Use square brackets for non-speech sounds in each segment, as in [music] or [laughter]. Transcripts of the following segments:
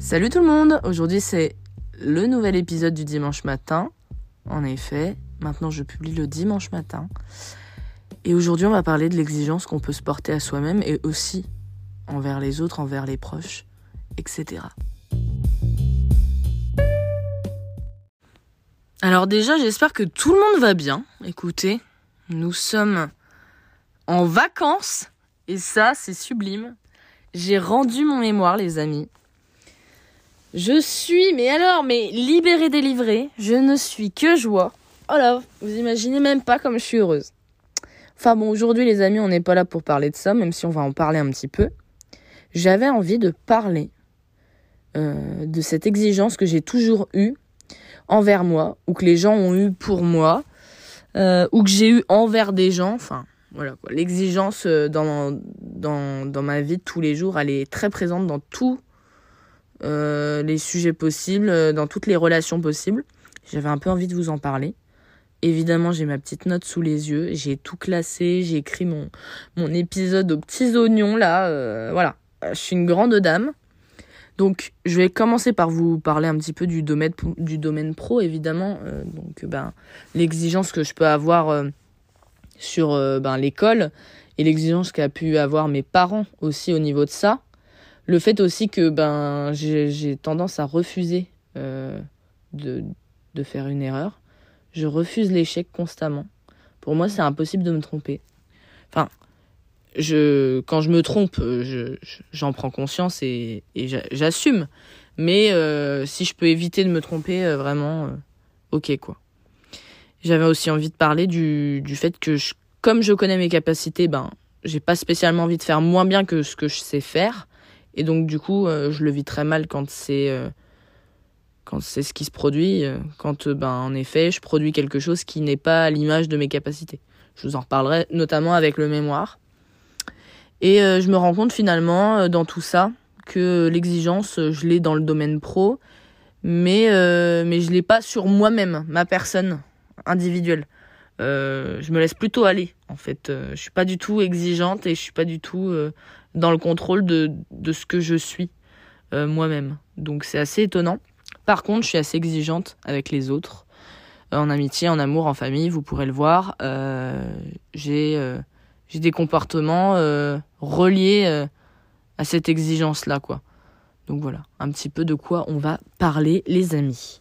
Salut tout le monde Aujourd'hui c'est le nouvel épisode du dimanche matin. En effet, maintenant je publie le dimanche matin. Et aujourd'hui on va parler de l'exigence qu'on peut se porter à soi-même et aussi envers les autres, envers les proches, etc. Alors déjà j'espère que tout le monde va bien. Écoutez, nous sommes en vacances et ça c'est sublime. J'ai rendu mon mémoire les amis. Je suis, mais alors, mais libérée, délivrée. Je ne suis que joie. Oh là, vous imaginez même pas comme je suis heureuse. Enfin bon, aujourd'hui les amis, on n'est pas là pour parler de ça, même si on va en parler un petit peu. J'avais envie de parler euh, de cette exigence que j'ai toujours eue envers moi, ou que les gens ont eu pour moi, euh, ou que j'ai eu envers des gens. Enfin, voilà quoi. L'exigence euh, dans, dans, dans ma vie de tous les jours, elle est très présente dans tout euh, les sujets possibles, euh, dans toutes les relations possibles. J'avais un peu envie de vous en parler. Évidemment, j'ai ma petite note sous les yeux, j'ai tout classé, j'ai écrit mon, mon épisode aux petits oignons là, euh, voilà. Je suis une grande dame. Donc, je vais commencer par vous parler un petit peu du domaine, du domaine pro, évidemment. donc, ben, l'exigence que je peux avoir sur ben, l'école et l'exigence qu'a pu avoir mes parents aussi au niveau de ça. Le fait aussi que ben j'ai tendance à refuser euh, de, faire une erreur. Je refuse l'échec constamment. Pour moi, c'est impossible de me tromper. Enfin, je, quand je me trompe, j'en prends conscience et, j'assume. Mais euh, si je peux éviter de me tromper, euh, vraiment, euh, ok quoi. J'avais aussi envie de parler du, du fait que comme je connais mes capacités, ben j'ai pas spécialement envie de faire moins bien que ce que je sais faire. Et donc du coup, euh, je le vis très mal quand c'est euh, ce qui se produit, euh, quand ben en effet, je produis quelque chose qui n'est pas à l'image de mes capacités. Je vous en reparlerai notamment avec le mémoire. Et je me rends compte finalement dans tout ça que l'exigence, je l'ai dans le domaine pro, mais mais je l'ai pas sur moi-même, ma personne individuelle. Je me laisse plutôt aller en fait. je suis pas du tout exigeante et je suis pas du tout dans le contrôle de, de ce que je suis euh, moi-même. Donc c'est assez étonnant. Par contre, je suis assez exigeante avec les autres. Euh, en amitié, en amour, en famille, vous pourrez le voir. Euh, j'ai j'ai des comportements reliés à cette exigence-là, quoi. Donc voilà, un petit peu de quoi on va parler, les amis.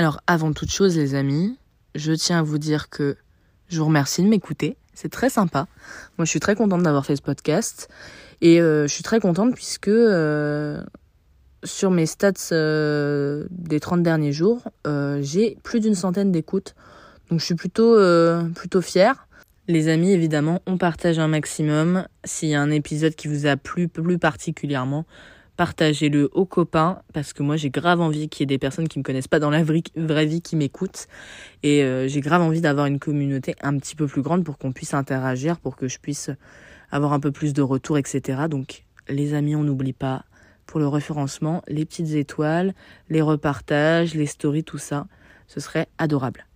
Alors, avant toute chose, les amis, je tiens à vous dire que je vous remercie de m'écouter. C'est très sympa. Moi, je suis très contente d'avoir fait ce podcast. Et euh, je suis très contente puisque euh, sur mes stats euh, des 30 derniers jours, j'ai plus d'une centaine d'écoutes. Donc, je suis plutôt, plutôt fière. Les amis, évidemment, on partage un maximum. S'il y a un épisode qui vous a plu plus particulièrement, partagez-le aux copains parce que moi j'ai grave envie qu'il y ait des personnes qui me connaissent pas dans la vraie vie qui m'écoutent et euh, j'ai grave envie d'avoir une communauté un petit peu plus grande pour qu'on puisse interagir, pour que je puisse avoir un peu plus de retours, etc. Donc les amis, on n'oublie pas pour le référencement, les petites étoiles, les repartages, les stories, tout ça, ce serait adorable.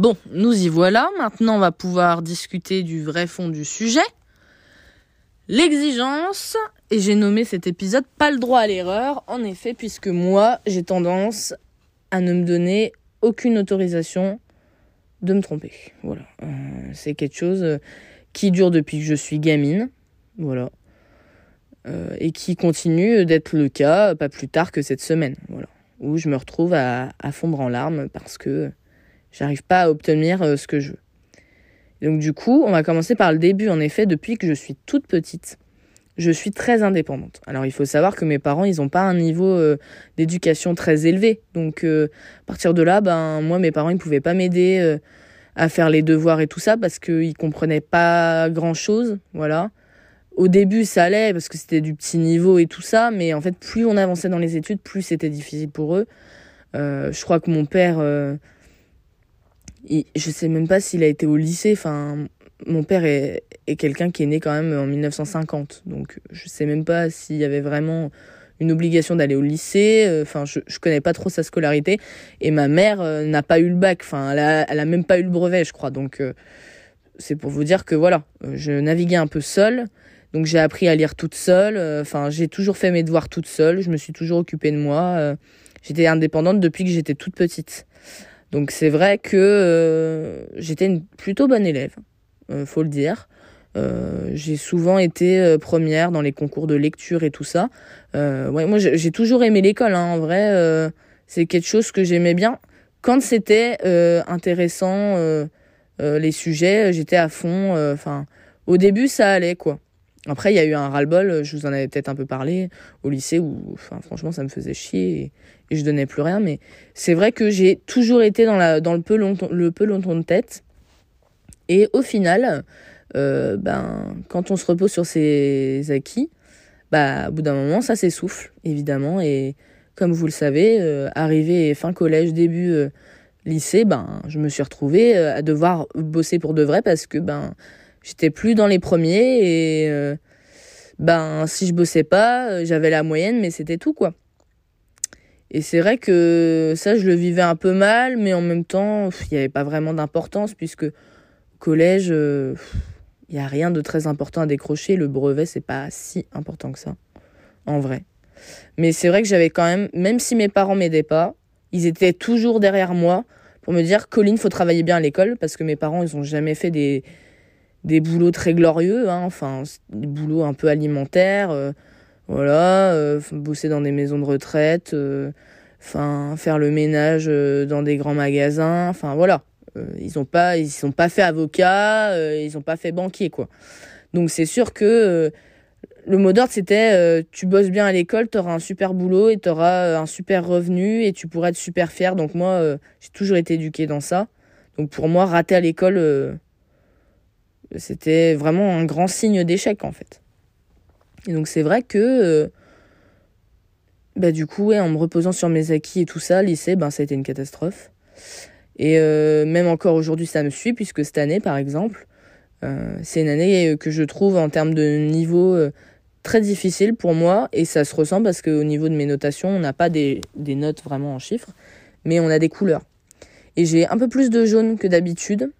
Bon, nous y voilà. Maintenant, on va pouvoir discuter du vrai fond du sujet. L'exigence, et j'ai nommé cet épisode pas le droit à l'erreur, en effet, puisque moi, j'ai tendance à ne me donner aucune autorisation de me tromper. Voilà. Euh, c'est quelque chose euh, qui dure depuis que je suis gamine. Voilà. Euh, et qui continue d'être le cas pas plus tard que cette semaine. Voilà. Où je me retrouve à fondre en larmes parce que J'arrive pas à obtenir euh, ce que je veux. Donc du coup, on va commencer par le début. En effet, depuis que je suis toute petite, je suis très indépendante. Alors il faut savoir que mes parents, ils n'ont pas un niveau euh, d'éducation très élevé. Donc euh, à partir de là, ben moi, mes parents, ils pouvaient pas m'aider à faire les devoirs et tout ça parce qu'ils comprenaient pas grand chose. Voilà. Au début, ça allait parce que c'était du petit niveau et tout ça, mais en fait, plus on avançait dans les études, plus c'était difficile pour eux. je crois que mon père je sais même pas s'il a été au lycée. Enfin, mon père est, quelqu'un qui est né quand même en 1950. Donc, je sais même pas s'il y avait vraiment une obligation d'aller au lycée. Enfin, je, je connais pas trop sa scolarité. Et ma mère n'a pas eu le bac. Enfin, elle a, même pas eu le brevet, je crois. Donc, c'est pour vous dire que voilà, je naviguais un peu seule. Donc j'ai appris à lire toute seule. Enfin, j'ai toujours fait mes devoirs toute seule. Je me suis toujours occupée de moi. J'étais indépendante depuis que j'étais toute petite. Donc c'est vrai que euh, j'étais une plutôt bonne élève, euh, faut le dire. Euh, j'ai souvent été euh, première dans les concours de lecture et tout ça. ouais, moi j'ai toujours aimé l'école. Hein, en vrai, c'est quelque chose que j'aimais bien. Quand c'était intéressant, les sujets, j'étais à fond. Enfin, au début ça allait quoi. Après, il y a eu un ras-le-bol, je vous en avais peut-être un peu parlé, au lycée, où franchement, ça me faisait chier et, je donnais plus rien. Mais c'est vrai que j'ai toujours été dans le, peloton, le peloton de tête. Et au final, euh, ben, quand on se repose sur ses acquis, bah, au bout d'un moment, ça s'essouffle, évidemment. Et comme vous le savez, euh, arrivé fin collège, début euh, lycée, ben, je me suis retrouvée à devoir bosser pour de vrai parce que ben, J'étais plus dans les premiers et euh, ben si je bossais pas, euh, j'avais la moyenne, mais c'était tout quoi. Et c'est vrai que ça, je le vivais un peu mal, mais en même temps, il n'y avait pas vraiment d'importance puisque au collège, euh, il n'y a rien de très important à décrocher. Le brevet, c'est pas si important que ça, en vrai. Mais c'est vrai que j'avais quand même, même si mes parents m'aidaient pas, ils étaient toujours derrière moi pour me dire, Colline, faut travailler bien à l'école parce que mes parents, ils ont jamais fait des, des boulots très glorieux, hein, enfin des boulots un peu alimentaires, euh, voilà, euh, bosser dans des maisons de retraite, euh, enfin faire le ménage dans des grands magasins, enfin voilà, ils ont pas ils sont pas fait avocat, ils ont pas fait banquier quoi. Donc c'est sûr que le mot d'ordre c'était tu bosses bien à l'école, tu auras un super boulot et tu auras un super revenu et tu pourras être super fier. Donc moi j'ai toujours été éduquée dans ça. Donc pour moi rater à l'école c'était vraiment un grand signe d'échec en fait. Et donc c'est vrai que euh, bah du coup ouais, en me reposant sur mes acquis et tout ça, lycée, ben ça a été une catastrophe. Et euh, même encore aujourd'hui ça me suit puisque cette année par exemple, euh, c'est une année que je trouve en termes de niveau très difficile pour moi et ça se ressent parce qu'au niveau de mes notations, on n'a pas des, des notes vraiment en chiffres, mais on a des couleurs. Et j'ai un peu plus de jaune que d'habitude.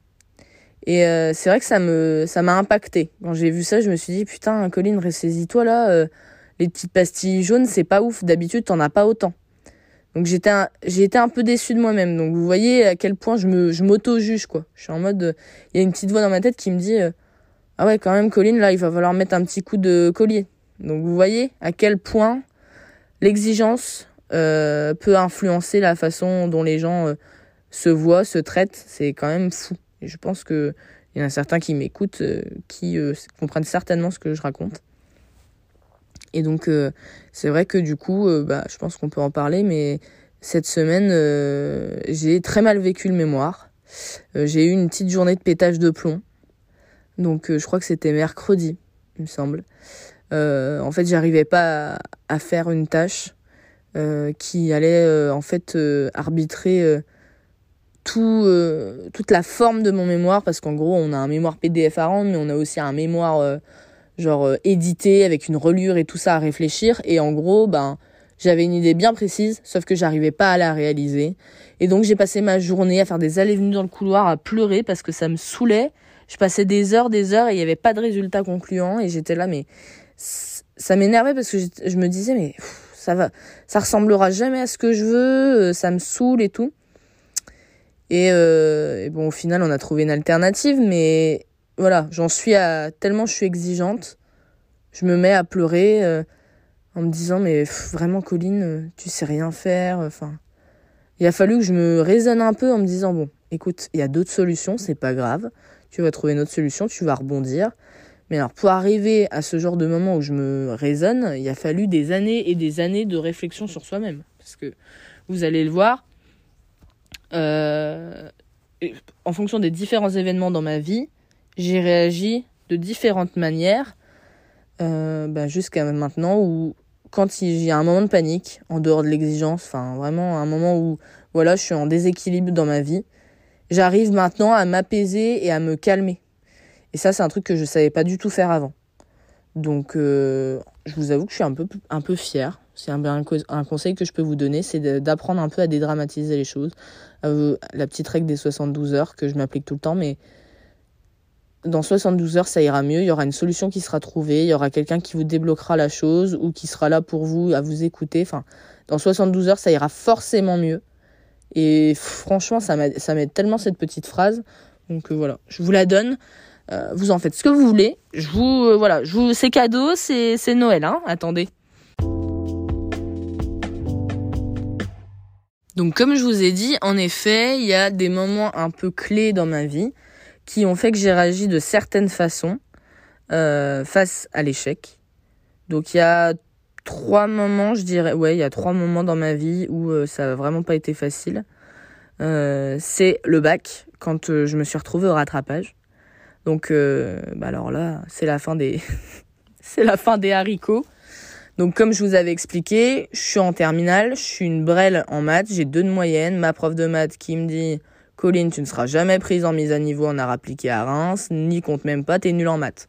Et euh, c'est vrai que ça me ça m'a impacté. Quand j'ai vu ça, je me suis dit putain, Colline, ressaisis-toi là. Euh, les petites pastilles jaunes, c'est pas ouf. D'habitude, t'en as pas autant. Donc j'étais j'ai été un peu déçue de moi-même. Donc vous voyez à quel point je me je m'auto-juge quoi. Je suis en mode il y a une petite voix dans ma tête qui me dit euh, ah ouais quand même Colline là, il va falloir mettre un petit coup de collier. Donc vous voyez à quel point l'exigence peut influencer la façon dont les gens se voient, se traitent. C'est quand même fou. Je pense qu'il y en a certains qui m'écoutent, euh, qui euh, comprennent certainement ce que je raconte. Et donc, euh, c'est vrai que du coup, bah, je pense qu'on peut en parler, mais cette semaine, j'ai très mal vécu le mémoire. j'ai eu une petite journée de pétage de plomb. Donc, je crois que c'était mercredi, il me semble. en fait, j'arrivais pas à, à, faire une tâche qui allait en fait arbitrer tout, euh, toute la forme de mon mémoire, parce qu'en gros, on a un mémoire PDF à rendre, mais on a aussi un mémoire euh, genre euh, édité avec une relure et tout ça à réfléchir. Et en gros, ben, j'avais une idée bien précise, sauf que j'arrivais pas à la réaliser. Et donc j'ai passé ma journée à faire des allées-venues dans le couloir, à pleurer parce que ça me saoulait. Je passais des heures, des heures et il n'y avait pas de résultat concluant. Et j'étais là, mais ça m'énervait parce que je me disais, mais ça va, ça ressemblera jamais à ce que je veux, ça me saoule et tout. Euh, et, bon, au final, on a trouvé une alternative, mais voilà, j'en suis tellement je suis exigeante, je me mets à pleurer euh, en me disant mais vraiment Colline, tu sais rien faire. Enfin, il a fallu que je me raisonne un peu en me disant bon, écoute, il y a d'autres solutions, c'est pas grave, tu vas trouver une autre solution, tu vas rebondir. Mais alors pour arriver à ce genre de moment où je me raisonne, il a fallu des années et des années de réflexion sur soi-même, parce que vous allez le voir, euh, en fonction des différents événements dans ma vie, j'ai réagi de différentes manières euh, bah, jusqu'à maintenant où quand il y a un moment de panique, en dehors de l'exigence, enfin vraiment un moment où voilà, je suis en déséquilibre dans ma vie, j'arrive maintenant à m'apaiser et à me calmer. Et ça, c'est un truc que je savais pas du tout faire avant. Donc, euh, je vous avoue que je suis un peu, un peu fière. C'est un, un, conseil que je peux vous donner, c'est d'apprendre un peu à dédramatiser les choses. la petite règle des 72 heures que je m'applique tout le temps, mais dans 72 heures, ça ira mieux. Il y aura une solution qui sera trouvée. Il y aura quelqu'un qui vous débloquera la chose ou qui sera là pour vous, à vous écouter. Enfin, dans 72 heures, ça ira forcément mieux. Et franchement, ça m'aide tellement cette petite phrase. Donc euh, voilà, je vous la donne. Euh, vous en faites ce que vous voulez. Je vous, euh, voilà, je vous, c'est cadeau, c'est, Noël, hein. Attendez. Donc comme je vous ai dit, en effet, il y a des moments un peu clés dans ma vie qui ont fait que j'ai réagi de certaines façons euh, face à l'échec. Donc il y a trois moments, je dirais, ouais, il y a trois moments dans ma vie où euh, ça a vraiment pas été facile. Euh, c'est le bac, quand je me suis retrouvée au rattrapage. Donc, bah alors là, c'est la fin des, [laughs] c'est la fin des haricots. Donc, comme je vous avais expliqué, je suis en terminale, je suis une brêle en maths, j'ai deux de moyenne. Ma prof de maths qui me dit Colline, tu ne seras jamais prise en mise à niveau en art appliqué à Reims, ni compte même pas, t'es nul en maths.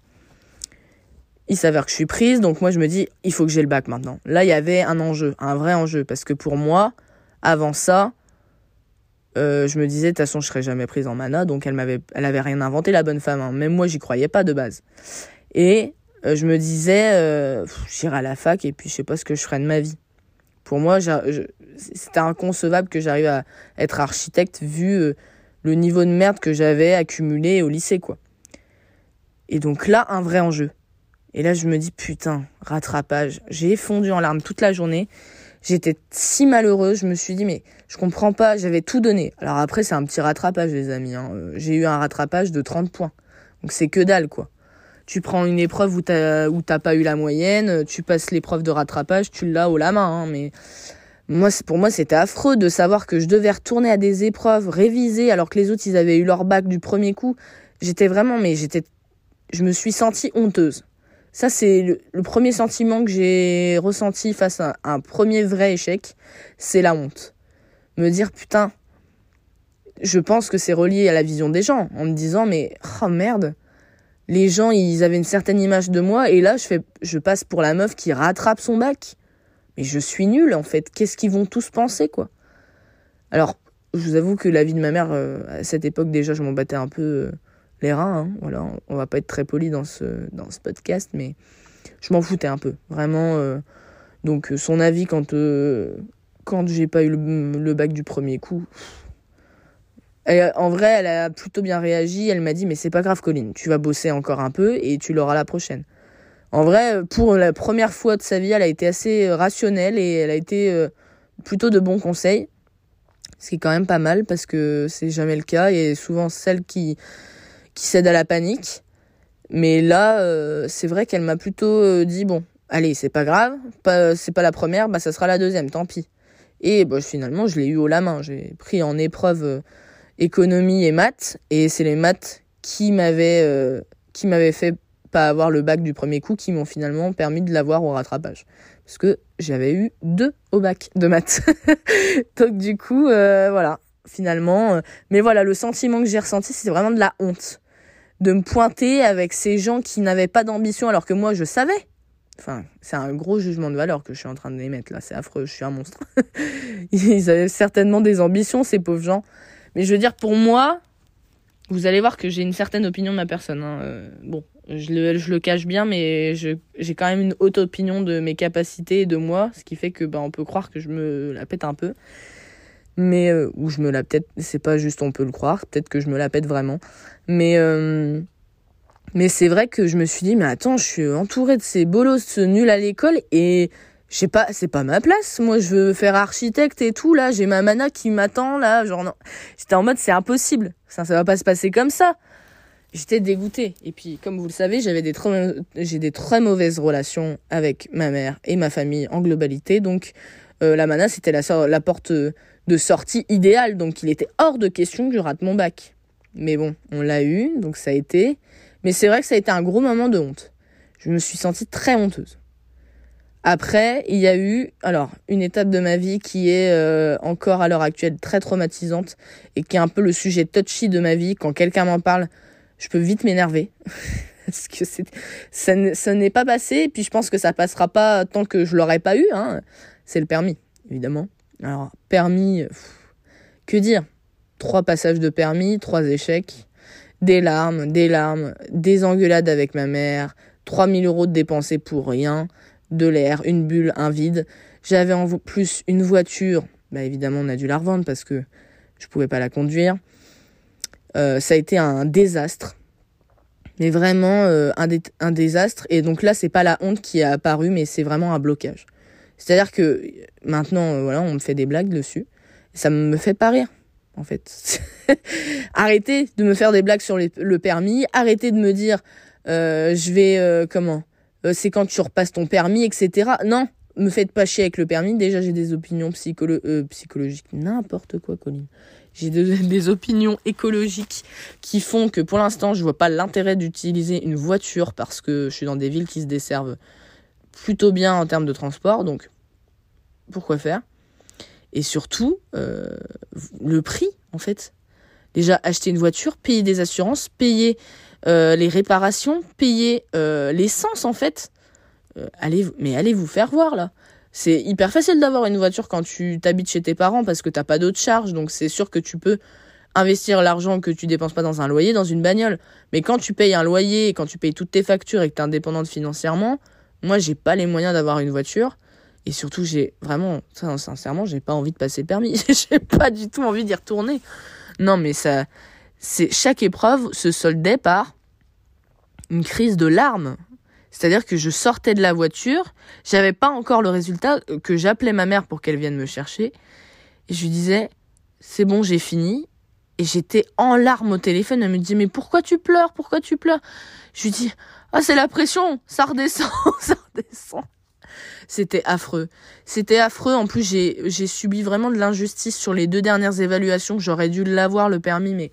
Il s'avère que je suis prise, donc moi je me dis, il faut que j'ai le bac maintenant. Là, il y avait un enjeu, un vrai enjeu, parce que pour moi, avant ça, euh, je me disais, de toute façon, je serais jamais prise en mana, donc elle m'avait, elle avait rien inventé, la bonne femme. Hein. Même moi, j'y croyais pas de base. Et euh, je me disais, euh, j'irai à la fac et puis je sais pas ce que je ferai de ma vie. Pour moi, c'était inconcevable que j'arrive à être architecte vu euh, le niveau de merde que j'avais accumulé au lycée, quoi. Et donc là, un vrai enjeu. Et là, je me dis, putain, rattrapage. J'ai fondu en larmes toute la journée. J'étais si malheureuse, je me suis dit, mais je comprends pas, j'avais tout donné. Alors après, c'est un petit rattrapage, les amis. Hein. J'ai eu un rattrapage de 30 points. Donc c'est que dalle, quoi tu prends une épreuve où t'as où t'as pas eu la moyenne, tu passes l'épreuve de rattrapage, tu l'as haut la main. Hein, mais moi, pour moi, c'était affreux de savoir que je devais retourner à des épreuves, réviser, alors que les autres, ils avaient eu leur bac du premier coup. J'étais vraiment, mais j'étais, je me suis sentie honteuse. Ça, c'est le, premier sentiment que j'ai ressenti face à un premier vrai échec, c'est la honte. Me dire, putain, je pense que c'est relié à la vision des gens, en me disant, mais, oh merde, les gens, ils avaient une certaine image de moi, et là, je, passe pour la meuf qui rattrape son bac. Mais je suis nulle, en fait. Qu'est-ce qu'ils vont tous penser, quoi? Alors, je vous avoue que la vie de ma mère, euh, à cette époque, déjà, je m'en battais un peu euh, les reins. Hein. Voilà, on va pas être très poli dans ce, dans ce podcast, mais je m'en foutais un peu. Vraiment. Euh, donc, son avis quand, quand j'ai pas eu le bac du premier coup, en vrai, elle a plutôt bien réagi. Elle m'a dit, mais c'est pas grave, Colline, tu vas bosser encore un peu et tu l'auras la prochaine. En vrai, pour la première fois de sa vie, elle a été assez euh, rationnelle et elle a été euh, plutôt de bons conseils. Ce qui est quand même pas mal parce que c'est jamais le cas et souvent celle qui, qui cède à la panique. Mais là, euh, c'est vrai qu'elle m'a plutôt dit, bon, allez, c'est pas grave, c'est pas la première, bah ça sera la deuxième, tant pis. Et bah, finalement, je l'ai eu au la main. J'ai pris en épreuve économie et maths. Et c'est les maths qui m'avaient euh, qui m'avaient fait pas avoir le bac du premier coup qui m'ont finalement permis de l'avoir au rattrapage. Parce que j'avais eu deux au bac de maths. [laughs] Donc du coup, euh, voilà, finalement. Euh, mais voilà, le sentiment que j'ai ressenti, c'est vraiment de la honte. De me pointer avec ces gens qui n'avaient pas d'ambition alors que moi je savais. Enfin, c'est un gros jugement de valeur que je suis en train de mettre là, c'est affreux, je suis un monstre. [laughs] Ils avaient certainement des ambitions, ces pauvres gens. Mais je veux dire, pour moi, vous allez voir que j'ai une certaine opinion de ma personne. Hein. Euh, bon, je le, cache bien, mais j'ai quand même une haute opinion de mes capacités et de moi, ce qui fait que bah, on peut croire que je me la pète un peu. Mais, euh, ou je me la pète, c'est pas juste on peut le croire, peut-être que je me la pète vraiment. Mais, euh, mais c'est vrai que je me suis dit, mais attends, je suis entourée de ces bolos nuls à l'école et je sais pas, c'est pas ma place. Moi, je veux faire architecte et tout, là. J'ai ma mana qui m'attend, là. Genre, non. J'étais en mode, c'est impossible. Ça, ça va pas se passer comme ça. J'étais dégoûtée. Et puis, comme vous le savez, j'avais des j'ai des très mauvaises relations avec ma mère et ma famille en globalité. Donc, euh, la mana, c'était la, la porte de sortie idéale. Donc, il était hors de question que je rate mon bac. Mais bon, on l'a eu, donc ça a été. Mais c'est vrai que ça a été un gros moment de honte. Je me suis sentie très honteuse. Après, il y a eu alors une étape de ma vie qui est euh, encore à l'heure actuelle très traumatisante et qui est un peu le sujet touchy de ma vie. Quand quelqu'un m'en parle, je peux vite m'énerver. [laughs] parce que ça n'est pas passé. Et puis je pense que ça passera pas tant que je l'aurais pas eu. Hein. C'est le permis, évidemment. Alors, permis, que dire? Trois passages de permis, trois échecs, des larmes, des larmes, des engueulades avec ma mère, 3000 euros de dépensés pour rien, de l'air, une bulle, un vide. J'avais en plus une voiture. Bah évidemment, on a dû la revendre parce que je pouvais pas la conduire. Euh, ça a été un désastre. Mais vraiment euh, un, désastre. Et donc là, c'est pas la honte qui a apparu, mais c'est vraiment un blocage. C'est-à-dire que maintenant, euh, voilà, on me fait des blagues dessus. Ça me fait pas rire, en fait. [laughs] arrêtez de me faire des blagues sur le permis. Arrêtez de me dire, je vais, comment? C'est quand tu repasses ton permis, etc. Non, me faites pas chier avec le permis. Déjà, j'ai des opinions psychologiques. N'importe quoi, Colline j'ai [laughs] des opinions écologiques qui font que pour l'instant, je vois pas l'intérêt d'utiliser une voiture parce que je suis dans des villes qui se desservent plutôt bien en termes de transport. Donc, pourquoi faire? Et surtout, euh, le prix, en fait. Déjà, acheter une voiture, payer des assurances, payer euh, les réparations, payer euh, l'essence, en fait. allez, mais allez vous faire voir, là? C'est hyper facile d'avoir une voiture quand tu t'habites chez tes parents parce que t'as pas d'autres charges, donc c'est sûr que tu peux investir l'argent que tu dépenses pas dans un loyer dans une bagnole. Mais quand tu payes un loyer, quand tu payes toutes tes factures et que t'es indépendante financièrement, moi j'ai pas les moyens d'avoir une voiture. Et surtout, j'ai vraiment, sincèrement, j'ai pas envie de passer le permis. [laughs] j'ai pas du tout envie d'y retourner. Non, mais c'est chaque épreuve se soldait par une crise de larmes. C'est-à-dire que je sortais de la voiture, j'avais pas encore le résultat, euh, que j'appelais ma mère pour qu'elle vienne me chercher, et je lui disais, c'est bon, j'ai fini. Et j'étais en larmes au téléphone, elle me dit, mais pourquoi tu pleures, pourquoi tu pleures? Je lui dis, ah c'est la pression, ça redescend, [laughs] ça redescend. C'était affreux. C'était affreux. En plus, j'ai, subi vraiment de l'injustice sur les deux dernières évaluations. J'aurais dû l'avoir, le permis, mais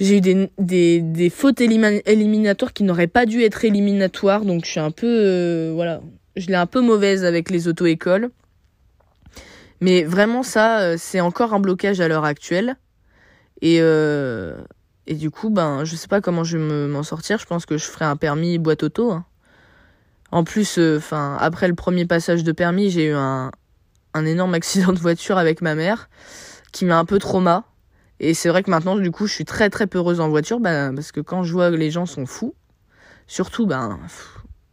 j'ai eu des fautes éliminatoires qui n'auraient pas dû être éliminatoires, donc je suis un peu, euh, voilà, je l'ai un peu mauvaise avec les auto-écoles. Mais vraiment ça, euh, c'est encore un blocage à l'heure actuelle. Et, euh, et du coup, ben, je sais pas comment je vais m'en sortir. Je pense que je ferai un permis boîte auto. Hein. En plus, enfin, après le premier passage de permis, j'ai eu un, un énorme accident de voiture avec ma mère qui m'a un peu trauma. Et c'est vrai que maintenant, du coup, je suis très très peureuse en voiture, bah, parce que quand je vois que les gens sont fous, surtout, ben,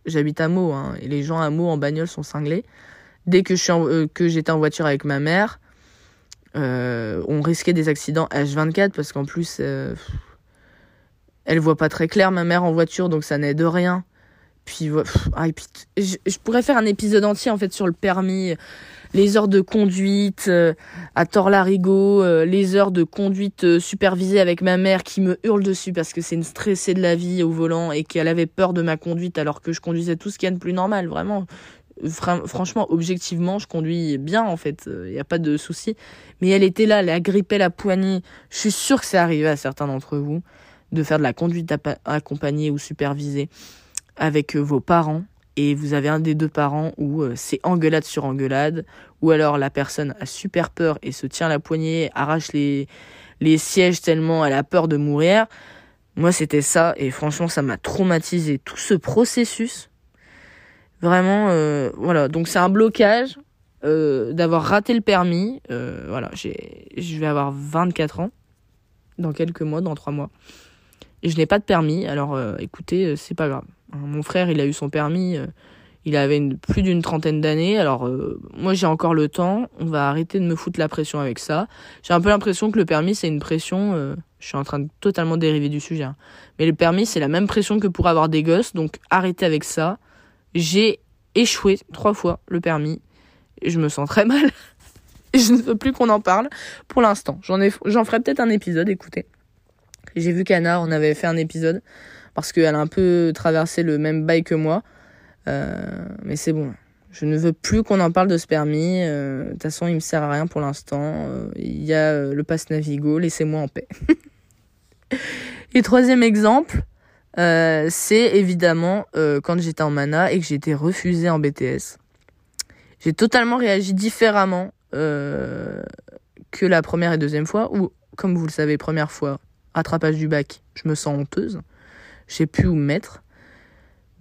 j'habite à Meaux, hein, et les gens à Meaux en bagnole sont cinglés. Dès que euh, j'étais en voiture avec ma mère, euh, on risquait des accidents H24 parce qu'en plus, euh, elle voit pas très clair ma mère en voiture, donc ça n'aide rien. Puis, ah, puis je, pourrais faire un épisode entier en fait sur le permis, les heures de conduite euh, à Torlarigo, euh, les heures de conduite euh, supervisée avec ma mère qui me hurle dessus parce que c'est une stressée de la vie au volant et qu'elle avait peur de ma conduite alors que je conduisais tout ce qu'il y a de plus normal, vraiment. franchement, objectivement, je conduis bien en fait, il n'y a pas de souci. Mais elle était là, elle a grippé la poignée. Je suis sûre que c'est arrivé à certains d'entre vous de faire de la conduite accompagnée ou supervisée avec vos parents et vous avez un des deux parents où euh, c'est engueulade sur engueulade, ou alors la personne a super peur et se tient la poignée, arrache les, les sièges tellement elle a peur de mourir. Moi, c'était ça, et franchement, ça m'a traumatisé. Tout ce processus, vraiment, euh, voilà. Donc, c'est un blocage euh, d'avoir raté le permis. Euh, voilà, je vais avoir 24 ans dans quelques mois, dans 3 mois. Et je n'ai pas de permis, alors écoutez, c'est pas grave. Mon frère, il a eu son permis, euh, il avait plus d'une trentaine d'années. Alors euh, moi, j'ai encore le temps. On va arrêter de me foutre la pression avec ça. J'ai un peu l'impression que le permis, c'est une pression. Euh, je suis en train de totalement dériver du sujet. Hein. Mais le permis, c'est la même pression que pour avoir des gosses. Donc arrêtez avec ça. J'ai échoué trois fois le permis. Je me sens très mal. et [laughs] je ne veux plus qu'on en parle pour l'instant. J'en ferai peut-être un épisode. Écoutez, j'ai vu qu'Anna, on avait fait un épisode parce qu'elle a un peu traversé le même bail que moi. Euh, mais c'est bon. Je ne veux plus qu'on en parle de ce permis. Euh, de toute façon, il me sert à rien pour l'instant. Euh, il y a le pass Navigo. Laissez-moi en paix. [laughs] et troisième exemple, c'est évidemment quand j'étais en mana et que j'ai été refusée en BTS. J'ai totalement réagi différemment que la première et deuxième fois. Ou, comme vous le savez, première fois, rattrapage du bac, je me sens honteuse je sais plus où me mettre.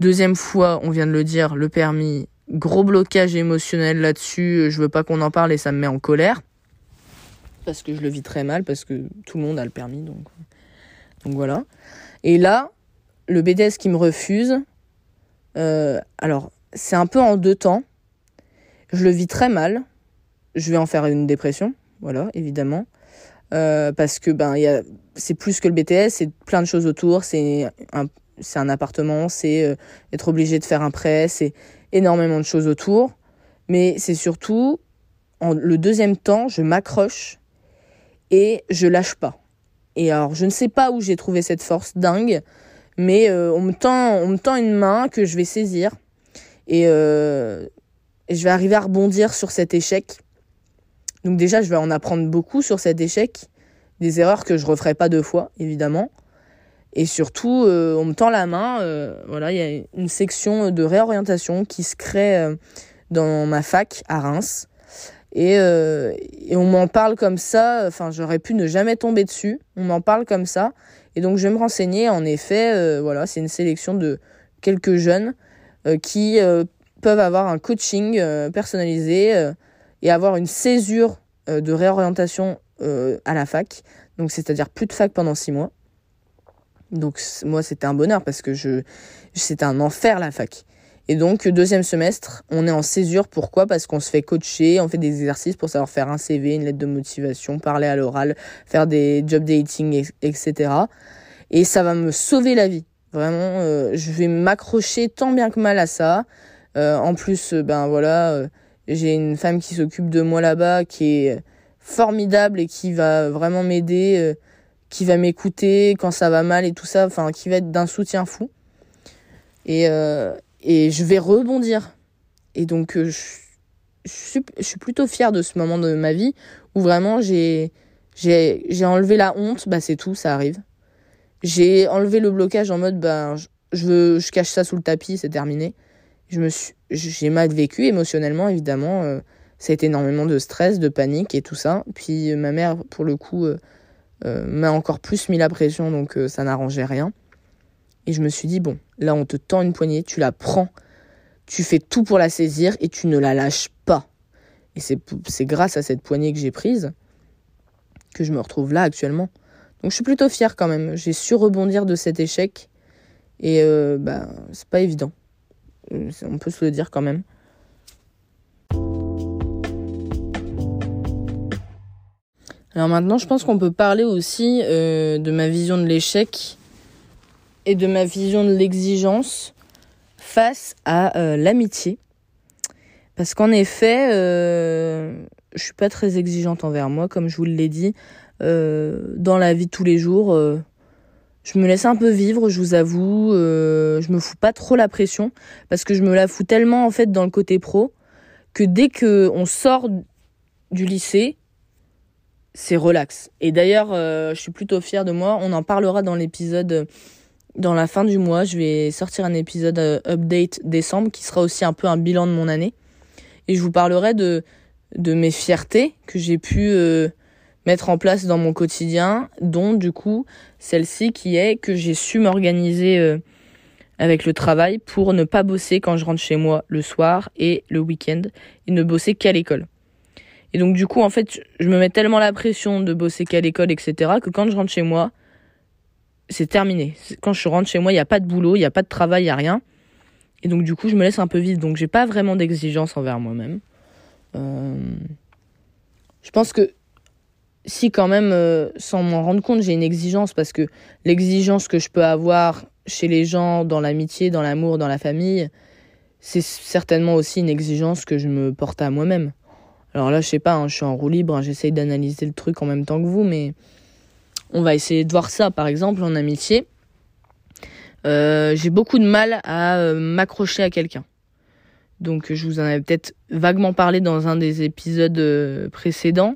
Deuxième fois, on vient de le dire, le permis, gros blocage émotionnel là-dessus, je veux pas qu'on en parle et ça me met en colère. Parce que je le vis très mal, parce que tout le monde a le permis, donc, donc voilà. Et là, le BDS qui me refuse, euh, alors c'est un peu en deux temps. Je le vis très mal. Je vais en faire une dépression, voilà, évidemment. Euh, parce que ben y c'est plus que le BTS, c'est plein de choses autour. C'est un, c'est un appartement, c'est euh, être obligé de faire un prêt, c'est énormément de choses autour. Mais c'est surtout, en le deuxième temps, je m'accroche et je lâche pas. Et alors, je ne sais pas où j'ai trouvé cette force dingue, mais euh, on, me tend, on me tend une main que je vais saisir et je vais arriver à rebondir sur cet échec. Donc déjà, je vais en apprendre beaucoup sur cet échec, des erreurs que je referai pas deux fois, évidemment. Et surtout, euh, on me tend la main. Euh, voilà, il y a une section de réorientation qui se crée euh, dans ma fac à Reims. Et, et on m'en parle comme ça. Enfin, j'aurais pu ne jamais tomber dessus. On m'en parle comme ça. Et donc, je vais me renseigner. En effet, voilà, c'est une sélection de quelques jeunes qui peuvent avoir un coaching personnalisé et avoir une césure de réorientation à la fac. Donc, c'est-à-dire plus de fac pendant six mois. Donc moi c'était un bonheur parce que je c'était un enfer la fac. Et donc deuxième semestre, on est en césure. Pourquoi? Parce qu'on se fait coacher, on fait des exercices pour savoir faire un CV, une lettre de motivation, parler à l'oral, faire des job dating, etc. Et ça va me sauver la vie. Vraiment, euh, je vais m'accrocher tant bien que mal à ça. Euh, en plus, euh, ben voilà, j'ai une femme qui s'occupe de moi là-bas, qui est formidable et qui va vraiment m'aider qui va m'écouter quand ça va mal et tout ça, enfin qui va être d'un soutien fou. Et, euh, et je vais rebondir. Et donc euh, je, suis, je suis plutôt fière de ce moment de ma vie où vraiment j'ai j'ai j'ai enlevé la honte, bah c'est tout, ça arrive. J'ai enlevé le blocage en mode bah je je cache ça sous le tapis, c'est terminé. J'ai mal vécu émotionnellement évidemment, euh, énormément de stress, de panique et tout ça. Puis ma mère pour le coup euh, m'a encore plus mis la pression, donc euh, ça n'arrangeait rien. Et je me suis dit, bon, là on te tend une poignée, tu la prends, tu fais tout pour la saisir et tu ne la lâches pas. Et c'est grâce à cette poignée que j'ai prise que je me retrouve là actuellement. Donc je suis plutôt fière quand même. J'ai su rebondir de cet échec et euh, bah, c'est pas évident. On peut se le dire quand même. Alors maintenant, je pense qu'on peut parler aussi euh, de ma vision de l'échec et de ma vision de l'exigence face à euh, l'amitié. Parce qu'en effet, euh, je suis pas très exigeante envers moi, comme je vous l'ai dit. Euh, dans la vie de tous les jours, je me laisse un peu vivre, je vous avoue. je me fous pas trop la pression parce que je me la fous tellement en fait dans le côté pro que dès que on sort du lycée, c'est relax. Et d'ailleurs, euh, je suis plutôt fière de moi. On en parlera dans l'épisode euh, dans la fin du mois. Je vais sortir un épisode euh, update décembre qui sera aussi un peu un bilan de mon année. Et je vous parlerai de, de mes fiertés que j'ai pu mettre en place dans mon quotidien, dont du coup celle-ci qui est que j'ai su m'organiser avec le travail pour ne pas bosser quand je rentre chez moi le soir et le week-end et ne bosser qu'à l'école. Et donc du coup, en fait, je me mets tellement la pression de bosser qu'à l'école, etc., que quand je rentre chez moi, c'est terminé. Quand je rentre chez moi, il n'y a pas de boulot, il n'y a pas de travail, il n'y a rien. Et donc du coup, je me laisse un peu vide. Donc j'ai pas vraiment d'exigence envers moi-même. Euh... Je pense que si quand même, euh, sans m'en rendre compte, j'ai une exigence, parce que l'exigence que je peux avoir chez les gens, dans l'amitié, dans l'amour, dans la famille, c'est certainement aussi une exigence que je me porte à moi-même. Alors là, je sais pas, hein, je suis en roue libre, hein, j'essaye d'analyser le truc en même temps que vous, mais on va essayer de voir ça, par exemple, en amitié. Euh, j'ai beaucoup de mal à euh, m'accrocher à quelqu'un. Donc je vous en avais peut-être vaguement parlé dans un des épisodes précédents,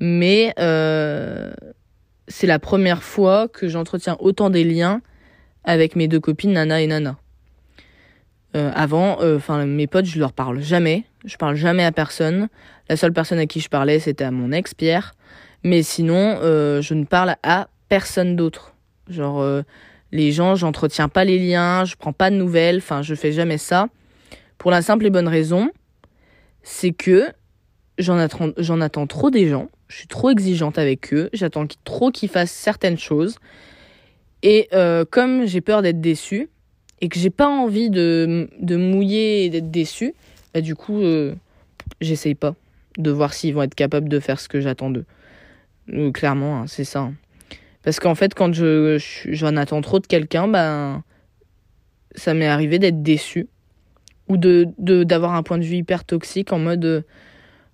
mais c'est la première fois que j'entretiens autant des liens avec mes deux copines Nana et Nana. avant, enfin mes potes, je leur parle jamais, je parle jamais à personne. La seule personne à qui je parlais, c'était à mon ex Pierre. Mais sinon, euh, je ne parle à personne d'autre. Genre, euh, les gens, j'entretiens pas les liens, je prends pas de nouvelles, enfin, je fais jamais ça. Pour la simple et bonne raison, c'est que j'en attends, j'en attends trop des gens, je suis trop exigeante avec eux, j'attends trop qu'ils fassent certaines choses. Et euh, comme j'ai peur d'être déçue, et que j'ai pas envie de, de mouiller et d'être déçue, bah du coup, euh, j'essaye pas de voir s'ils vont être capables de faire ce que j'attends d'eux. Euh, clairement, hein, c'est ça. Hein. Parce qu'en fait, quand je, j'en attends trop de quelqu'un, ben, ça m'est arrivé d'être déçu. Ou de, d'avoir un point de vue hyper toxique en mode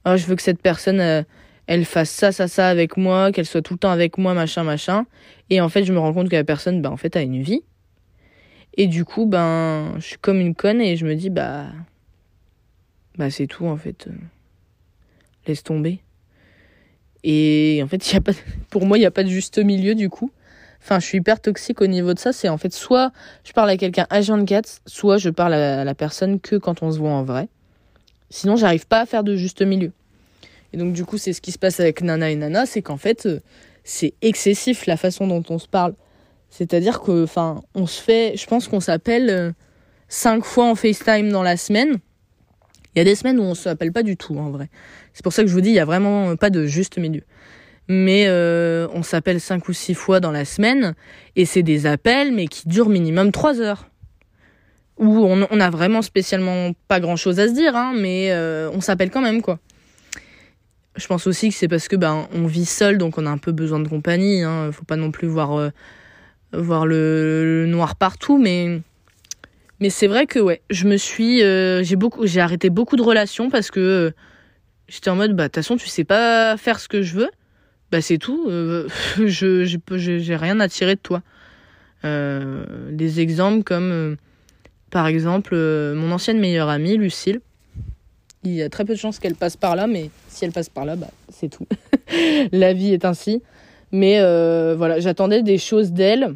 oh, je veux que cette personne euh, elle fasse ça, ça, ça avec moi, qu'elle soit tout le temps avec moi, machin, machin. Et en fait, je me rends compte que la personne, ben, en fait, a une vie. Et du coup, ben, je suis comme une conne et je me dis, bah, bah, c'est tout, en fait. Laisse tomber. Et en fait, [laughs] y a pas, pour moi, il n'y a pas de juste milieu du coup. Enfin, je suis hyper toxique au niveau de ça. C'est en fait soit je parle à quelqu'un H24, soit je parle à la personne que quand on se voit en vrai. Sinon, j'arrive pas à faire de juste milieu. Et donc, du coup, c'est ce qui se passe avec Nana et Nana, c'est qu'en fait, euh, c'est excessif la façon dont on se parle. C'est-à-dire que, enfin, on se fait, je pense qu'on s'appelle euh, cinq fois en FaceTime dans la semaine. Il y a des semaines où on se appelle pas du tout, en vrai. C'est pour ça que je vous dis, il y a vraiment pas de juste milieu. Mais euh, on s'appelle cinq ou six fois dans la semaine, et c'est des appels, mais qui durent minimum trois heures. Où on, on a vraiment spécialement pas grand chose à se dire, hein, mais euh, on s'appelle quand même, quoi. Je pense aussi que c'est parce que ben on vit seul, donc on a un peu besoin de compagnie. Hein. Faut pas non plus voir euh, voir le, noir partout, mais mais c'est vrai que ouais, je me suis j'ai beaucoup j'ai arrêté beaucoup de relations parce que J'étais en mode, bah, de toute façon, tu sais pas faire ce que je veux. Bah, c'est tout. Euh, [laughs] je, j'ai rien à tirer de toi. Euh, des exemples comme, euh, par exemple, mon ancienne meilleure amie, Lucille. Il y a très peu de chances qu'elle passe par là, mais si elle passe par là, bah, c'est tout. [laughs] La vie est ainsi. Mais voilà, j'attendais des choses d'elle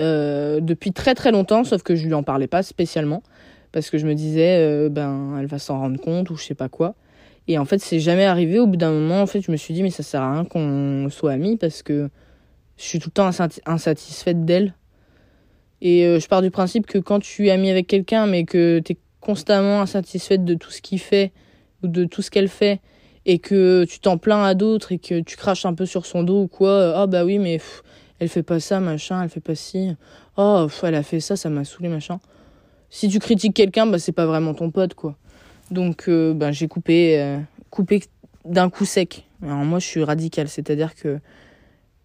depuis très très longtemps, sauf que je lui en parlais pas spécialement. Parce que je me disais, ben, elle va s'en rendre compte ou je sais pas quoi. Et en fait, c'est jamais arrivé. Au bout d'un moment, en fait, je me suis dit, mais ça sert à rien qu'on soit amis parce que je suis tout le temps insatisfaite d'elle. Et euh, je pars du principe que quand tu es amie avec quelqu'un, mais que tu es constamment insatisfaite de tout ce qu'il fait ou de tout ce qu'elle fait, et que tu t'en plains à d'autres et que tu craches un peu sur son dos ou quoi, ah oh, bah oui, mais elle fait pas ça, machin, elle fait pas ci, oh, elle a fait ça, ça m'a saoulé, machin. Si tu critiques quelqu'un, bah c'est pas vraiment ton pote, quoi. Donc euh, ben, j'ai coupé, euh, coupé d'un coup sec. Alors moi je suis radical, c'est-à-dire que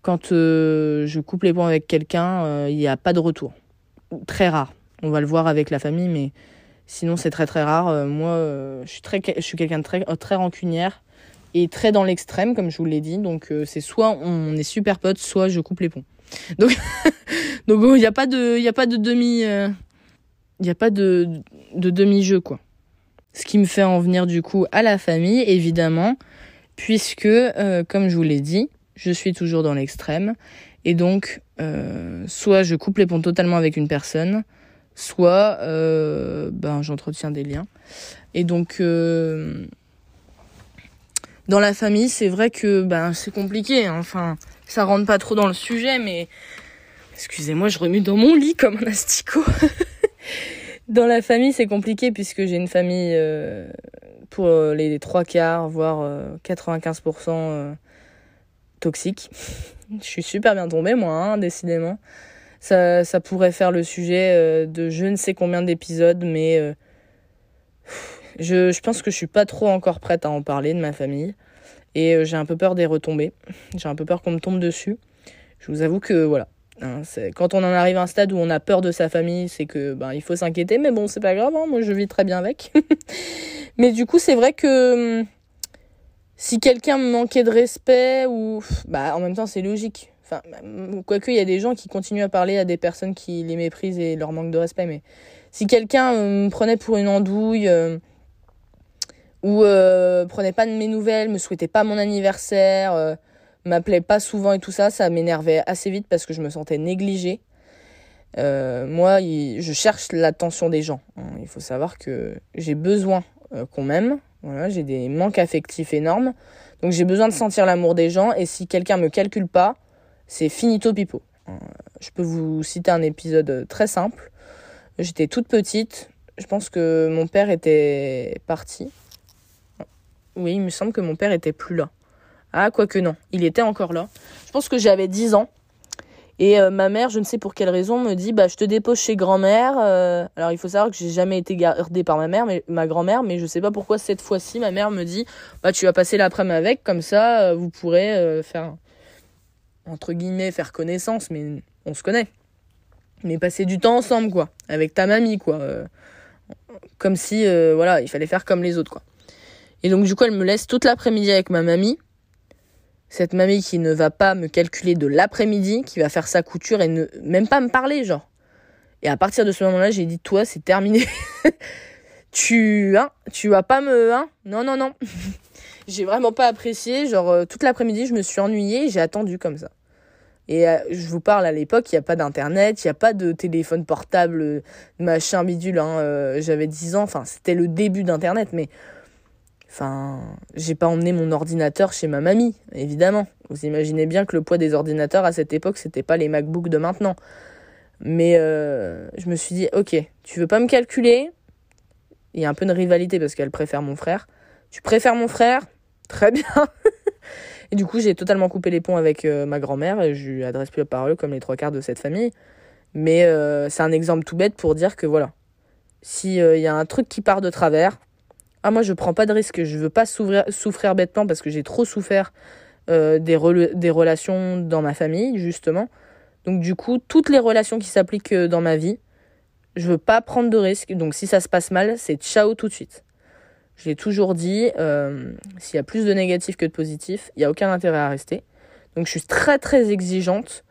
quand euh, je coupe les ponts avec quelqu'un, il n'y a pas de retour. Très rare. On va le voir avec la famille, mais sinon c'est très très rare. moi je suis, très, quelqu'un de très, très rancunière et très dans l'extrême, comme je vous l'ai dit. Donc c'est soit on est super potes, soit je coupe les ponts. [laughs] Donc donc il n'y a pas de il a pas de demi il y a pas de, de demi-jeu quoi. Ce qui me fait en venir du coup à la famille, évidemment, puisque, euh, comme je vous l'ai dit, je suis toujours dans l'extrême. Et donc, euh, soit je coupe les ponts totalement avec une personne, soit euh, ben, j'entretiens des liens. Et donc, dans la famille, c'est vrai que ben, c'est compliqué. Hein. Enfin, ça rentre pas trop dans le sujet, mais excusez-moi, je remue dans mon lit comme un asticot. [laughs] Dans la famille, c'est compliqué puisque j'ai une famille euh, pour les trois quarts, voire 95% euh, euh, toxique. Je suis super bien tombée, moi, hein, décidément. Ça, ça pourrait faire le sujet de je ne sais combien d'épisodes, mais je, je pense que je suis pas trop encore prête à en parler de ma famille. Et j'ai un peu peur des retombées. J'ai un peu peur qu'on me tombe dessus. Je vous avoue que voilà, Hein, quand on en arrive à un stade où on a peur de sa famille, c'est que ben il faut s'inquiéter, mais bon c'est pas grave, hein, moi je vis très bien avec. [laughs] mais du coup c'est vrai que hum, si quelqu'un me manquait de respect ou bah en même temps c'est logique. Enfin quoique il y a des gens qui continuent à parler à des personnes qui les méprisent et leur manquent de respect, mais si quelqu'un me prenait pour une andouille euh, ou euh, prenait pas de mes nouvelles, me souhaitait pas mon anniversaire euh, m'appelait pas souvent et tout ça, ça m'énervait assez vite parce que je me sentais négligée. Euh, moi, je cherche l'attention des gens. Hein. Il faut savoir que j'ai besoin euh, qu'on m'aime. Voilà, j'ai des manques affectifs énormes. Donc j'ai besoin de sentir l'amour des gens. Et si quelqu'un me calcule pas, c'est finito pipo. Je peux vous citer un épisode très simple. J'étais toute petite. Je pense que mon père était parti. Oui, il me semble que mon père était plus là. Ah, quoique non, il était encore là. Je pense que j'avais 10 ans. Et euh, ma mère, je ne sais pour quelle raison, me dit bah je te dépose chez grand-mère. Euh, alors il faut savoir que j'ai jamais été gardée par ma mère, mais ma grand-mère, mais je sais pas pourquoi cette fois-ci ma mère me dit bah tu vas passer l'après-midi avec, comme ça euh, vous pourrez faire entre guillemets faire connaissance, mais on se connaît. Mais passer du temps ensemble quoi, avec ta mamie quoi, comme si voilà il fallait faire comme les autres quoi. Et donc du coup elle me laisse toute l'après-midi avec ma mamie cette mamie qui ne va pas me calculer de l'après-midi, qui va faire sa couture et ne même pas me parler, genre. Et à partir de ce moment-là, j'ai dit, toi, c'est terminé. [laughs] tu, hein, tu vas pas me, hein, non, non, non. [laughs] j'ai vraiment pas apprécié, genre, euh, toute l'après-midi, je me suis ennuyée, j'ai attendu comme ça. Et euh, je vous parle à l'époque, il n'y a pas d'internet, il n'y a pas de téléphone portable, euh, machin bidule. Hein, J'avais 10 ans, enfin c'était le début d'internet, mais Enfin, j'ai pas emmené mon ordinateur chez ma mamie, évidemment. Vous imaginez bien que le poids des ordinateurs à cette époque, c'était pas les MacBooks de maintenant. Mais euh, je me suis dit, ok, tu veux pas me calculer? Il y a un peu de rivalité parce qu'elle préfère mon frère. Tu préfères mon frère? Très bien. [laughs] et du coup, j'ai totalement coupé les ponts avec euh, ma grand-mère et je lui adresse plus la parole comme les trois quarts de cette famille. Mais euh, c'est un exemple tout bête pour dire que voilà, s'il y a un truc qui part de travers, ah moi je prends pas de risque, je veux pas souffrir, bêtement parce que j'ai trop souffert euh, des, des relations dans ma famille justement. Donc du coup, toutes les relations qui s'appliquent euh, dans ma vie, je veux pas prendre de risques. Donc si ça se passe mal, c'est ciao tout de suite. Je l'ai toujours dit, euh, s'il y a plus de négatifs que de positifs, il n'y a aucun intérêt à rester. Donc je suis très très exigeante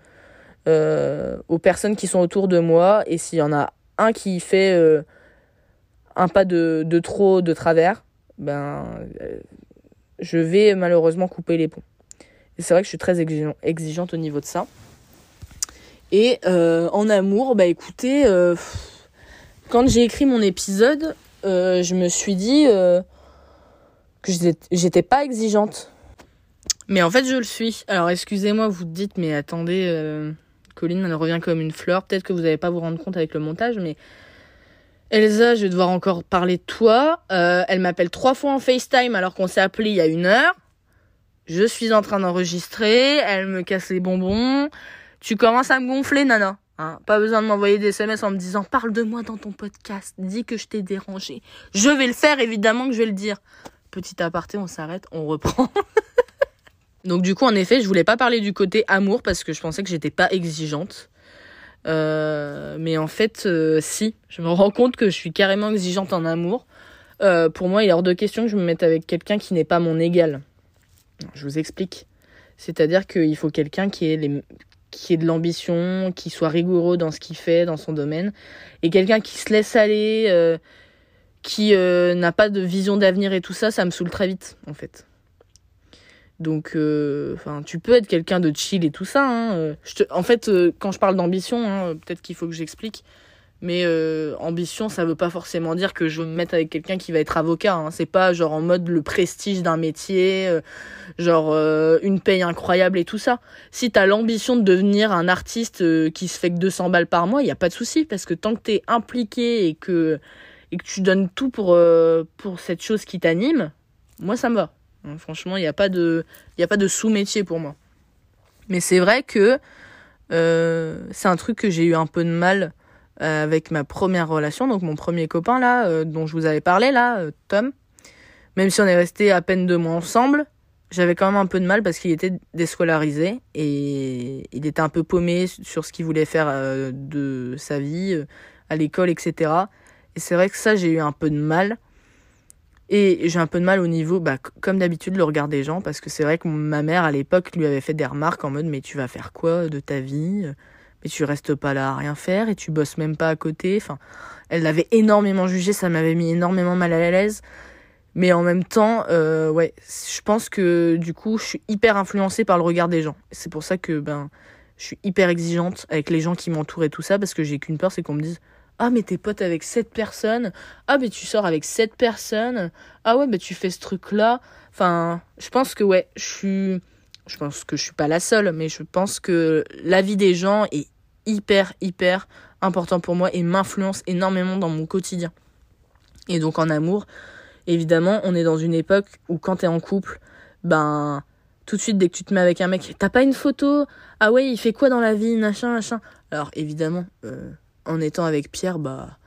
aux personnes qui sont autour de moi. Et s'il y en a un qui fait un pas de, trop de travers, ben, euh, je vais malheureusement couper les ponts. Et c'est vrai que je suis très exigeante au niveau de ça. Et euh, en amour, bah écoutez, euh, quand j'ai écrit mon épisode, je me suis dit que j'étais pas exigeante. Mais en fait, je le suis. Alors excusez-moi, vous dites, mais attendez, Colline, elle revient comme une fleur. Peut-être que vous n'allez pas vous rendre compte avec le montage, mais Elsa, je vais devoir encore parler de toi. Euh, elle m'appelle trois fois en FaceTime alors qu'on s'est appelé il y a une heure. Je suis en train d'enregistrer. Elle me casse les bonbons. Tu commences à me gonfler, Nana. Hein pas besoin de m'envoyer des SMS en me disant parle de moi dans ton podcast. Dis que je t'ai dérangé. Je vais le faire, évidemment que je vais le dire. Petit aparté, on s'arrête, on reprend. [laughs] Donc du coup, en effet, je voulais pas parler du côté amour parce que je pensais que j'étais pas exigeante. Euh, mais en fait, euh, si, je me rends compte que je suis carrément exigeante en amour. Euh, pour moi, il est hors de question que je me mette avec quelqu'un qui n'est pas mon égal. Je vous explique. C'est-à-dire qu'il faut quelqu'un qui qui ait de l'ambition, qui soit rigoureux dans ce qu'il fait, dans son domaine, et quelqu'un qui se laisse aller, qui n'a pas de vision d'avenir et tout ça, ça me saoule très vite, en fait. Donc, euh, enfin, tu peux être quelqu'un de chill et tout ça. Hein. Euh. En fait, euh, quand je parle d'ambition, hein, peut-être qu'il faut que j'explique. Mais ambition, ça veut pas forcément dire que je veux me mettre avec quelqu'un qui va être avocat. Hein. C'est pas genre en mode le prestige d'un métier, genre une paye incroyable et tout ça. Si t'as l'ambition de devenir un artiste qui se fait que 200 balles par mois, il y a pas de souci parce que tant que t'es impliqué et que et que tu donnes tout pour pour cette chose qui t'anime, moi ça me va. Hein, franchement, il n'y a pas de, de sous-métier pour moi. Mais c'est vrai que euh, c'est un truc que j'ai eu un peu de mal euh, avec ma première relation, donc mon premier copain là, euh, dont je vous avais parlé là, Tom. Même si on est resté à peine deux mois ensemble, j'avais quand même un peu de mal parce qu'il était déscolarisé et il était un peu paumé sur ce qu'il voulait faire de sa vie, à l'école, etc. Et c'est vrai que ça, j'ai eu un peu de mal. Et j'ai un peu de mal au niveau, bah, comme d'habitude, le regard des gens, parce que c'est vrai que ma mère, à l'époque, lui avait fait des remarques en mode, mais tu vas faire quoi de ta vie? Mais tu restes pas là à rien faire et tu bosses même pas à côté. Enfin, elle l'avait énormément jugé, ça m'avait mis énormément mal à l'aise. Mais en même temps, euh, ouais, je pense que du coup, je suis hyper influencée par le regard des gens. C'est pour ça que ben, je suis hyper exigeante avec les gens qui m'entourent et tout ça, parce que j'ai qu'une peur, c'est qu'on me dise ah, mais t'es pote avec cette personne. Ah, mais tu sors avec cette personne. Ah, ouais, mais tu fais ce truc-là. Enfin, je pense que, ouais, je suis je pense que je suis pas la seule, mais je pense que la vie des gens est hyper, hyper important pour moi et m'influence énormément dans mon quotidien. Et donc en amour, évidemment, on est dans une époque où quand t'es en couple, ben tout de suite dès que tu te mets avec un mec, t'as pas une photo Ah ouais, il fait quoi dans la vie, machin, machin. Alors évidemment, euh, en étant avec Pierre, bah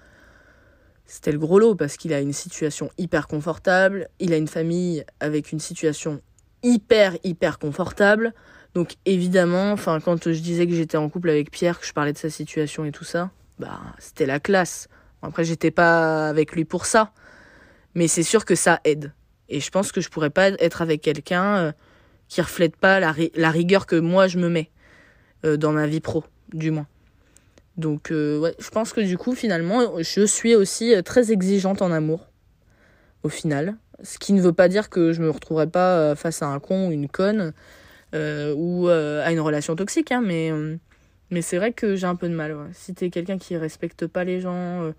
c'était le gros lot parce qu'il a une situation hyper confortable, il a une famille avec une situation hyper hyper confortable. Donc évidemment, enfin quand je disais que j'étais en couple avec Pierre, que je parlais de sa situation et tout ça, bah c'était la classe. Après j'étais pas avec lui pour ça, mais c'est sûr que ça aide. Et je pense que je pourrais pas être avec quelqu'un euh, qui reflète pas la, la, rigueur que moi je me mets euh, dans ma vie pro, du moins. Donc euh, je pense que du coup finalement je suis aussi très exigeante en amour au final, ce qui ne veut pas dire que je me retrouverai pas face à un con ou une conne ou à une relation toxique hein, mais c'est vrai que j'ai un peu de mal. Si t'es quelqu'un qui respecte pas les gens,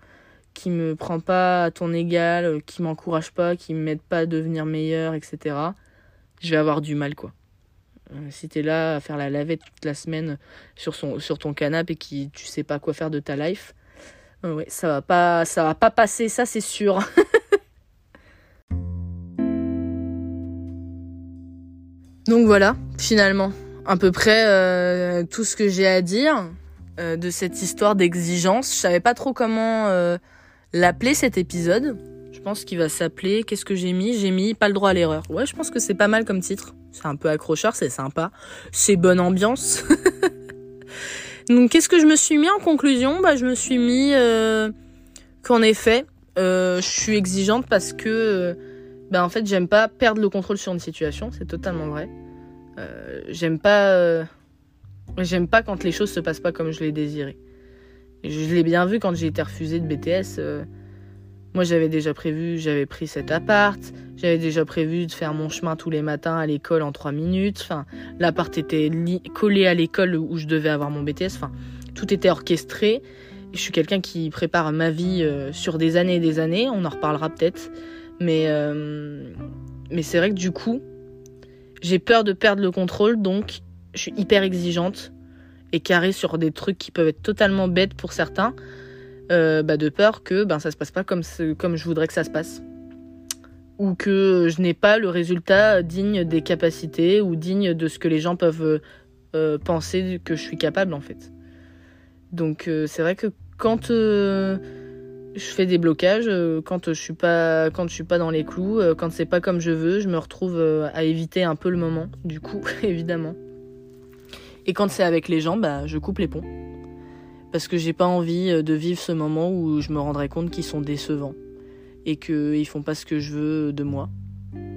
qui me prend pas à ton égal, euh, qui m'encourage pas, qui m'aide pas à devenir meilleur, etc., je vais avoir du mal, quoi. Euh, si t'es là à faire la lavette toute la semaine sur, ton canapé et qui tu sais pas quoi faire de ta life, euh, ouais, ça va pas, ça va pas passer, ça c'est sûr. [laughs] Donc voilà, finalement, à peu près tout ce que j'ai à dire de cette histoire d'exigence. Je savais pas trop comment l'appeler cet épisode. Je pense qu'il va s'appeler Qu'est-ce que j'ai mis? J'ai mis Pas le droit à l'erreur. Ouais, je pense que c'est pas mal comme titre. C'est un peu accrocheur, c'est sympa. C'est bonne ambiance. [laughs] Donc qu'est-ce que je me suis mis en conclusion? Bah je me suis mis euh, qu'en effet, euh, je suis exigeante parce que euh, bah en fait j'aime pas perdre le contrôle sur une situation, c'est totalement vrai. J'aime pas j'aime pas quand les choses se passent pas comme je l'ai désiré. Je l'ai bien vu quand j'ai été refusée de BTS. Moi, j'avais déjà prévu, j'avais pris cet appart, j'avais déjà prévu de faire mon chemin tous les matins à l'école en 3 minutes. Enfin, l'appart était collé à l'école où je devais avoir mon BTS. Enfin, tout était orchestré. Je suis quelqu'un qui prépare ma vie euh, sur des années et des années. On en reparlera peut-être. Mais, euh, mais c'est vrai que du coup, j'ai peur de perdre le contrôle, donc je suis hyper exigeante et carré sur des trucs qui peuvent être totalement bêtes pour certains, euh, bah de peur que ben ça se passe pas comme comme je voudrais que ça se passe ou que je n'ai pas le résultat digne des capacités ou digne de ce que les gens peuvent euh, penser que je suis capable en fait. Donc euh, c'est vrai que quand je fais des blocages, quand je suis pas quand je suis pas dans les clous, quand c'est pas comme je veux, je me retrouve à éviter un peu le moment du coup [laughs] évidemment. Et quand c'est avec les gens, bah, je coupe les ponts. Parce que j'ai pas envie euh, de vivre ce moment où je me rendrai compte qu'ils sont décevants. Et qu'ils font pas ce que je veux de moi.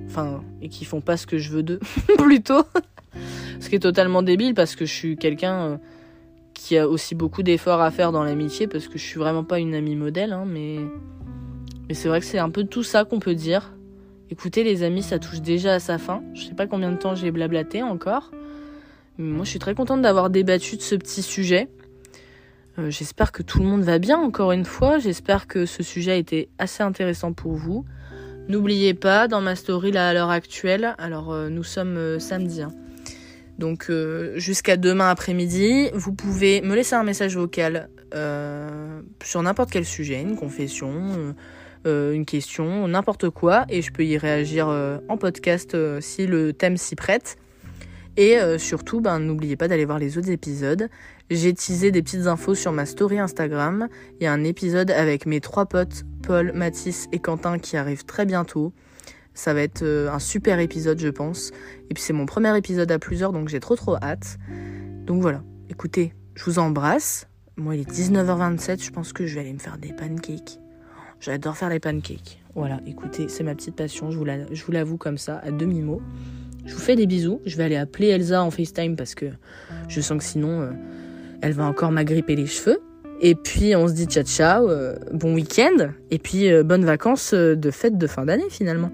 Enfin, et qu'ils font pas ce que je veux d'eux, [laughs] plutôt. ce qui est totalement débile parce que je suis quelqu'un euh, qui a aussi beaucoup d'efforts à faire dans l'amitié parce que je suis vraiment pas une amie modèle, hein, mais. Mais c'est vrai que c'est un peu tout ça qu'on peut dire. Écoutez, les amis, ça touche déjà à sa fin. Je sais pas combien de temps j'ai blablaté encore. Moi, je suis très contente d'avoir débattu de ce petit sujet. Euh, j'espère que tout le monde va bien, encore une fois. J'espère que ce sujet a été assez intéressant pour vous. N'oubliez pas, dans ma story là à l'heure actuelle, alors euh, nous sommes euh, samedi, hein. donc jusqu'à demain après-midi, vous pouvez me laisser un message vocal sur n'importe quel sujet, une confession, une question, n'importe quoi, et je peux y réagir en podcast si le thème s'y prête. Et surtout, ben, n'oubliez pas d'aller voir les autres épisodes. J'ai teasé des petites infos sur ma story Instagram. Il y a un épisode avec mes trois potes, Paul, Mathis et Quentin, qui arrive très bientôt. Ça va être euh, un super épisode, je pense. Et puis c'est mon premier épisode à plusieurs, donc j'ai trop trop hâte. Donc voilà, écoutez, je vous embrasse. Moi, il est 19h27, je pense que je vais aller me faire des pancakes. J'adore faire les pancakes. Voilà, écoutez, c'est ma petite passion, je vous l'avoue comme ça, à demi-mot. Je vous fais des bisous. Je vais aller appeler Elsa en FaceTime parce que je sens que sinon, euh, elle va encore m'agripper les cheveux. Et puis, on se dit ciao ciao, euh, bon week-end. Et puis, euh, bonnes vacances de fête de fin d'année finalement.